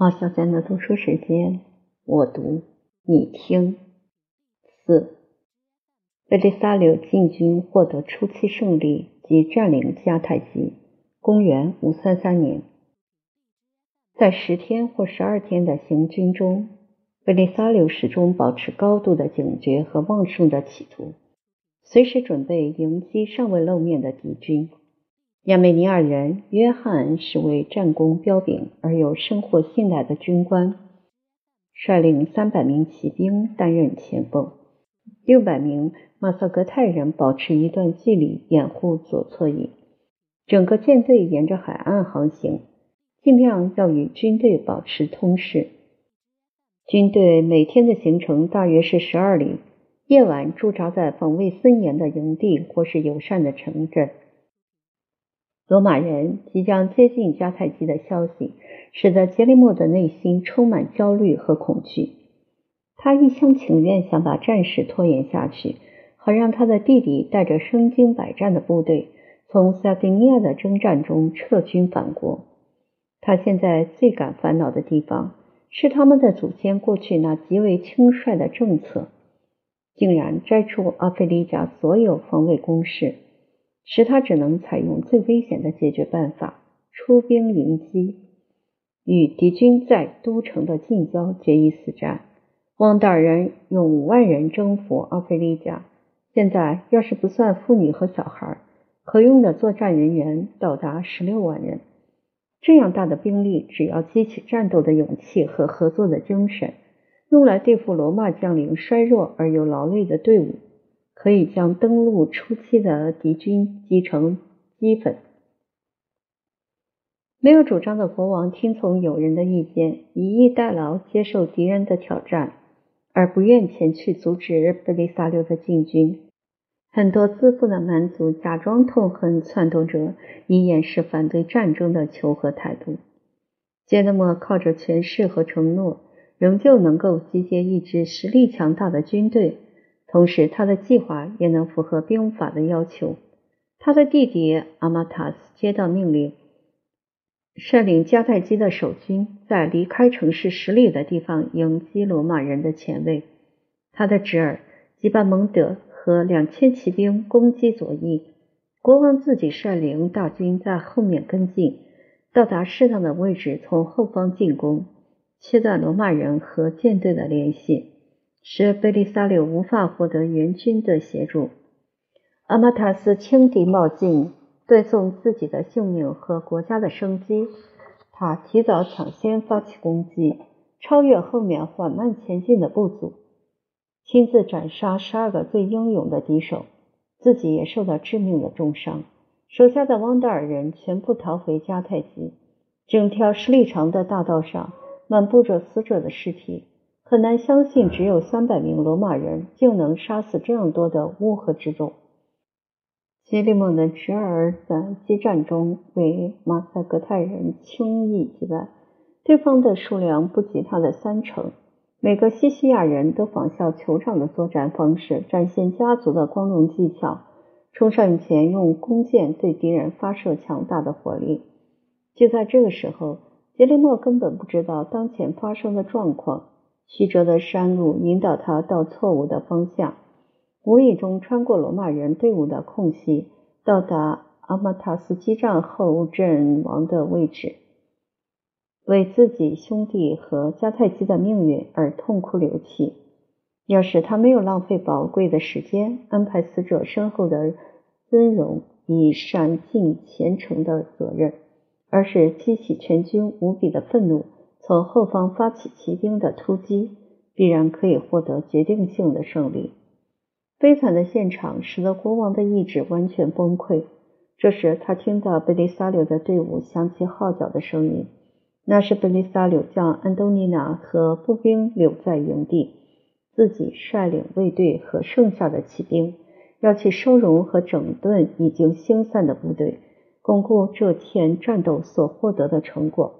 马小娟的读书时间，我读你听。四，贝利萨留进军获得初期胜利及占领迦太基。公元五三三年，在十天或十二天的行军中，贝利萨留始终保持高度的警觉和旺盛的企图，随时准备迎击尚未露面的敌军。亚美尼亚人约翰是位战功彪炳而又深获信赖的军官，率领三百名骑兵担任前锋，六百名马萨格泰人保持一段距离掩护左侧翼。整个舰队沿着海岸航行，尽量要与军队保持通视。军队每天的行程大约是十二里，夜晚驻扎在防卫森严的营地或是友善的城镇。罗马人即将接近迦太基的消息，使得杰利莫的内心充满焦虑和恐惧。他一厢情愿想把战事拖延下去，好让他的弟弟带着身经百战的部队从萨丁尼亚的征战中撤军返国。他现在最感烦恼的地方是，他们的祖先过去那极为轻率的政策，竟然摘除阿非利加所有防卫工事。使他只能采用最危险的解决办法——出兵迎击，与敌军在都城的近郊决一死战。汪达尔人用五万人征服奥菲利加，现在要是不算妇女和小孩，可用的作战人员到达十六万人。这样大的兵力，只要激起战斗的勇气和合作的精神，用来对付罗马将领衰弱而又劳累的队伍。可以将登陆初期的敌军击成齑粉。没有主张的国王听从友人的意见，以逸待劳，接受敌人的挑战，而不愿前去阻止贝利萨留的进军。很多自负的蛮族假装痛恨篡夺者，以掩饰反对战争的求和态度。杰德莫靠着权势和承诺，仍旧能够集结一支实力强大的军队。同时，他的计划也能符合兵法的要求。他的弟弟阿马塔斯接到命令，率领迦太基的守军在离开城市十里的地方迎击罗马人的前卫。他的侄儿吉巴蒙德和两千骑兵攻击左翼，国王自己率领大军在后面跟进，到达适当的位置，从后方进攻，切断罗马人和舰队的联系。使贝利萨留无法获得援军的协助。阿马塔斯轻敌冒进，断送自己的性命和国家的生机。他提早抢先发起攻击，超越后面缓慢前进的部族，亲自斩杀十二个最英勇的敌手，自己也受到致命的重伤。手下的汪达尔人全部逃回迦太基。整条十里长的大道上满布着死者的尸体。很难相信，只有三百名罗马人就能杀死这样多的乌合之众。杰里蒙的侄儿在激战中被马赛格泰人轻易击败，对方的数量不及他的三成。每个西西亚人都仿效酋长的作战方式，展现家族的光荣技巧，冲上前用弓箭对敌人发射强大的火力。就在这个时候，杰里莫根本不知道当前发生的状况。曲折的山路引导他到错误的方向，无意中穿过罗马人队伍的空隙，到达阿马塔斯基战后阵亡的位置，为自己兄弟和迦太基的命运而痛哭流涕。要是他没有浪费宝贵的时间安排死者身后的尊荣，以善尽虔诚的责任，而是激起全军无比的愤怒。从后方发起骑兵的突击，必然可以获得决定性的胜利。悲惨的现场使得国王的意志完全崩溃。这时，他听到贝利萨留的队伍响起号角的声音，那是贝利萨留将安东尼娜和步兵留在营地，自己率领卫队和剩下的骑兵，要去收容和整顿已经星散的部队，巩固这天战斗所获得的成果。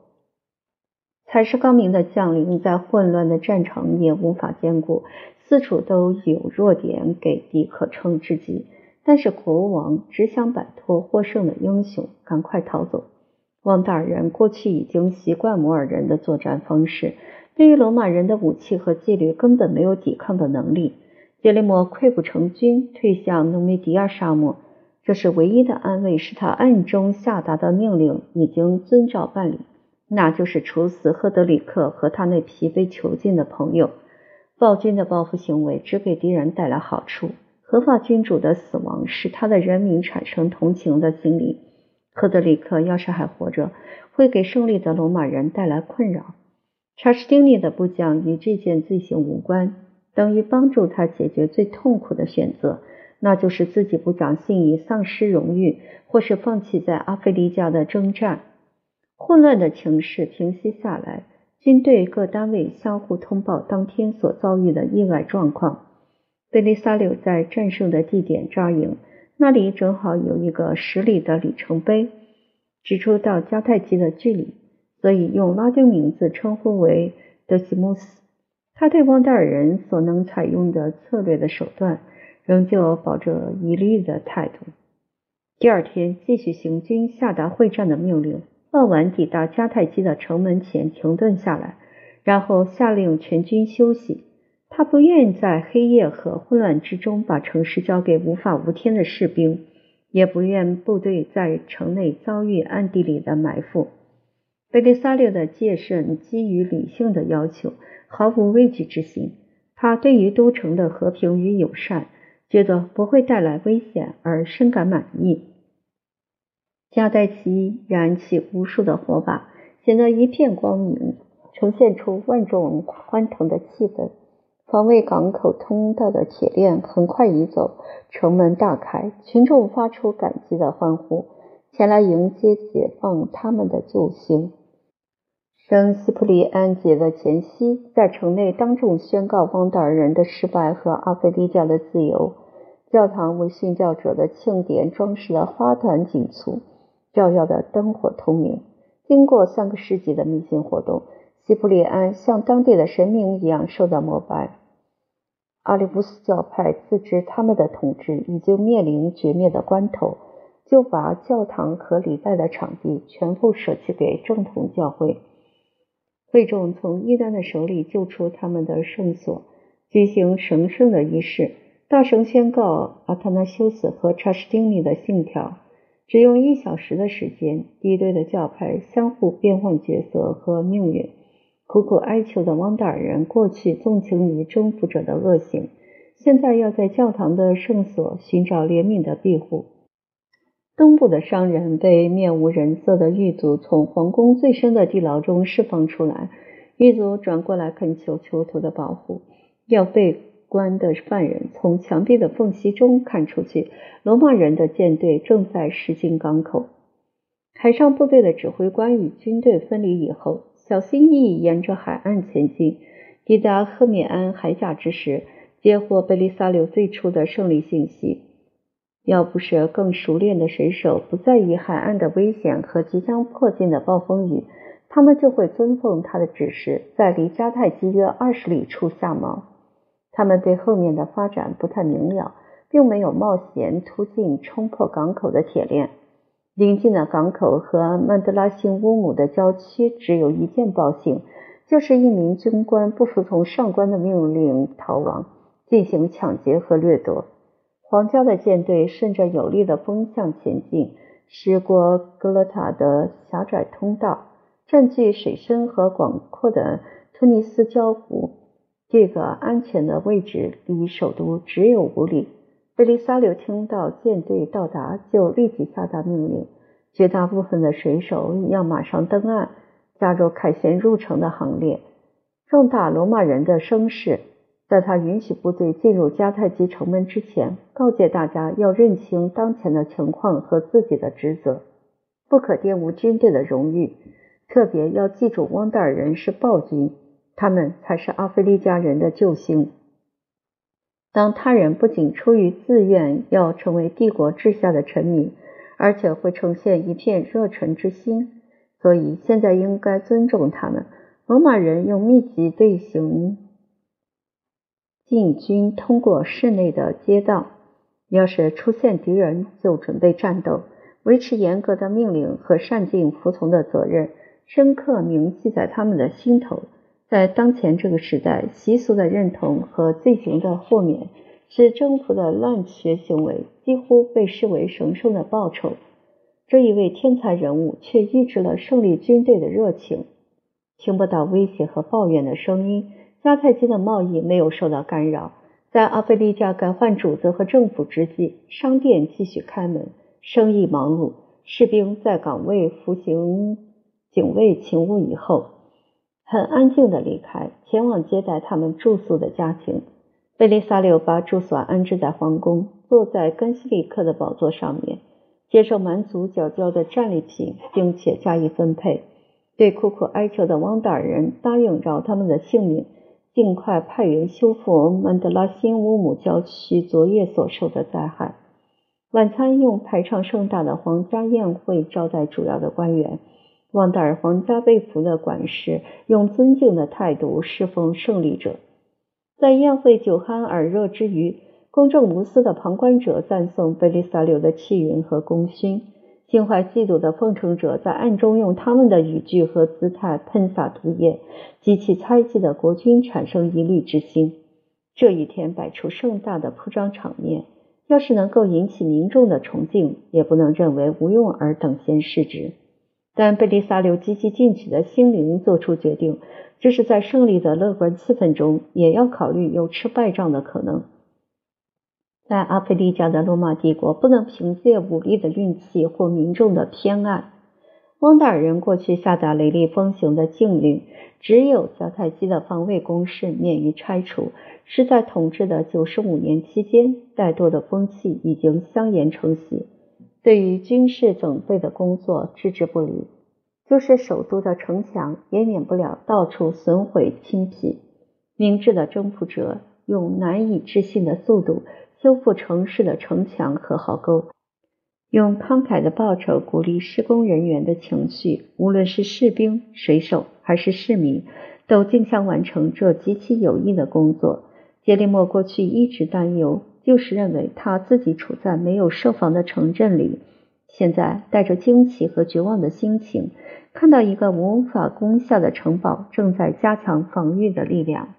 才是高明的将领，在混乱的战场也无法兼顾，四处都有弱点给敌可乘之机。但是国王只想摆脱获胜的英雄，赶快逃走。汪达尔人过去已经习惯摩尔人的作战方式，对于罗马人的武器和纪律根本没有抵抗的能力。杰里摩溃不成军，退向努米迪亚沙漠。这是唯一的安慰，是他暗中下达的命令已经遵照办理，那就是处死赫德里克和他那疲惫囚禁的朋友。暴君的报复行为只给敌人带来好处。合法君主的死亡使他的人民产生同情的心理。赫德里克要是还活着，会给胜利的罗马人带来困扰。查士丁尼的部将与这件罪行无关，等于帮助他解决最痛苦的选择，那就是自己不讲信义、丧失荣誉，或是放弃在阿非利加的征战。混乱的情势平息下来。军队各单位相互通报当天所遭遇的意外状况。贝利萨柳在战胜的地点扎营，那里正好有一个十里的里程碑，指出到迦太基的距离，所以用拉丁名字称呼为德西穆斯。他对汪达尔人所能采用的策略的手段，仍旧保着疑虑的态度。第二天继续行军，下达会战的命令。傍晚抵达迦太基的城门前停顿下来，然后下令全军休息。他不愿在黑夜和混乱之中把城市交给无法无天的士兵，也不愿部队在城内遭遇暗地里的埋伏。贝利萨略的戒慎基于理性的要求，毫无畏惧之心。他对于都城的和平与友善，觉得不会带来危险而深感满意。加代奇燃起无数的火把，显得一片光明，呈现出万众欢腾的气氛。防卫港口通道的铁链很快移走，城门大开，群众发出感激的欢呼，前来迎接解放他们的救星。圣西普里安节的前夕，在城内当众宣告汪达尔人的失败和阿非利加的自由。教堂为殉教者的庆典装饰的花团锦簇。照耀的灯火通明。经过三个世纪的迷信活动，西普里安像当地的神明一样受到膜拜。阿里乌斯教派自知他们的统治已经面临绝灭的关头，就把教堂和礼拜的场地全部舍弃给正统教会。会众从伊丹的手里救出他们的圣所，举行神圣的仪式，大声宣告阿特纳修斯和查士丁尼的信条。只用一小时的时间，敌对的教派相互变换角色和命运。苦苦哀求的汪达尔人，过去纵情于征服者的恶行，现在要在教堂的圣所寻找怜悯的庇护。东部的商人被面无人色的狱卒从皇宫最深的地牢中释放出来，狱卒转过来恳求囚徒的保护，要被。关的犯人从墙壁的缝隙中看出去，罗马人的舰队正在驶进港口。海上部队的指挥官与军队分离以后，小心翼翼沿着海岸前进，抵达赫米安海岬之时，接获贝利萨留最初的胜利信息。要不是更熟练的水手不在意海岸的危险和即将迫近的暴风雨，他们就会遵奉他的指示，在离迦太基约二十里处下锚。他们对后面的发展不太明了，并没有冒险突进冲破港口的铁链。临近的港口和曼德拉辛乌姆的郊区只有一件报信，就是一名军官不服从上官的命令逃亡，进行抢劫和掠夺。皇家的舰队顺着有利的风向前进，驶过格勒塔的狭窄通道，占据水深和广阔的突尼斯礁湖。这个安全的位置离首都只有五里。贝利萨留听到舰队到达，就立即下达命令：绝大部分的水手要马上登岸，加入凯旋入城的行列。壮大罗马人的声势，在他允许部队进入迦太基城门之前，告诫大家要认清当前的情况和自己的职责，不可玷污军队的荣誉，特别要记住汪达尔人是暴君。他们才是阿非利加人的救星。当他人不仅出于自愿要成为帝国治下的臣民，而且会呈现一片热忱之心，所以现在应该尊重他们。罗马人用密集队形进军，通过室内的街道。要是出现敌人，就准备战斗。维持严格的命令和善尽服从的责任，深刻铭记在他们的心头。在当前这个时代，习俗的认同和罪行的豁免，使征服的滥学行为几乎被视为神圣的报酬。这一位天才人物却抑制了胜利军队的热情，听不到威胁和抱怨的声音。迦太基的贸易没有受到干扰。在阿非利加改换主子和政府之际，商店继续开门，生意忙碌。士兵在岗位服刑警卫勤务以后。很安静的离开，前往接待他们住宿的家庭。贝利萨留把住所安置在皇宫，坐在根西里克的宝座上面，接受蛮族缴交的战利品，并且加以分配。对苦苦哀求的汪达尔人，答应饶他们的性命，尽快派员修复曼德拉辛乌姆郊区昨夜所受的灾害。晚餐用排场盛大的皇家宴会招待主要的官员。旺达尔皇家被俘的管事用尊敬的态度侍奉胜利者，在宴会酒酣耳热之余，公正无私的旁观者赞颂贝利萨留的气运和功勋；心怀嫉妒的奉承者在暗中用他们的语句和姿态喷洒毒液，激起猜忌的国君产生疑虑之心。这一天摆出盛大的铺张场面，要是能够引起民众的崇敬，也不能认为无用而等闲视之。但贝利萨留积极进取的心灵做出决定，这是在胜利的乐观气氛中，也要考虑有吃败仗的可能。在阿非利加的罗马帝国，不能凭借武力的运气或民众的偏爱。汪达尔人过去下达雷厉风行的禁令，只有迦太基的防卫工事免于拆除，是在统治的九十五年期间，怠惰的风气已经相沿成习。对于军事准备的工作置之不理，就是首都的城墙也免不了到处损毁侵袭。明智的征服者用难以置信的速度修复城市的城墙和壕沟，用慷慨的报酬鼓励施工人员的情绪。无论是士兵、水手还是市民，都竞相完成这极其有益的工作。杰利莫过去一直担忧。就是认为他自己处在没有设防的城镇里，现在带着惊奇和绝望的心情，看到一个无法攻下的城堡正在加强防御的力量。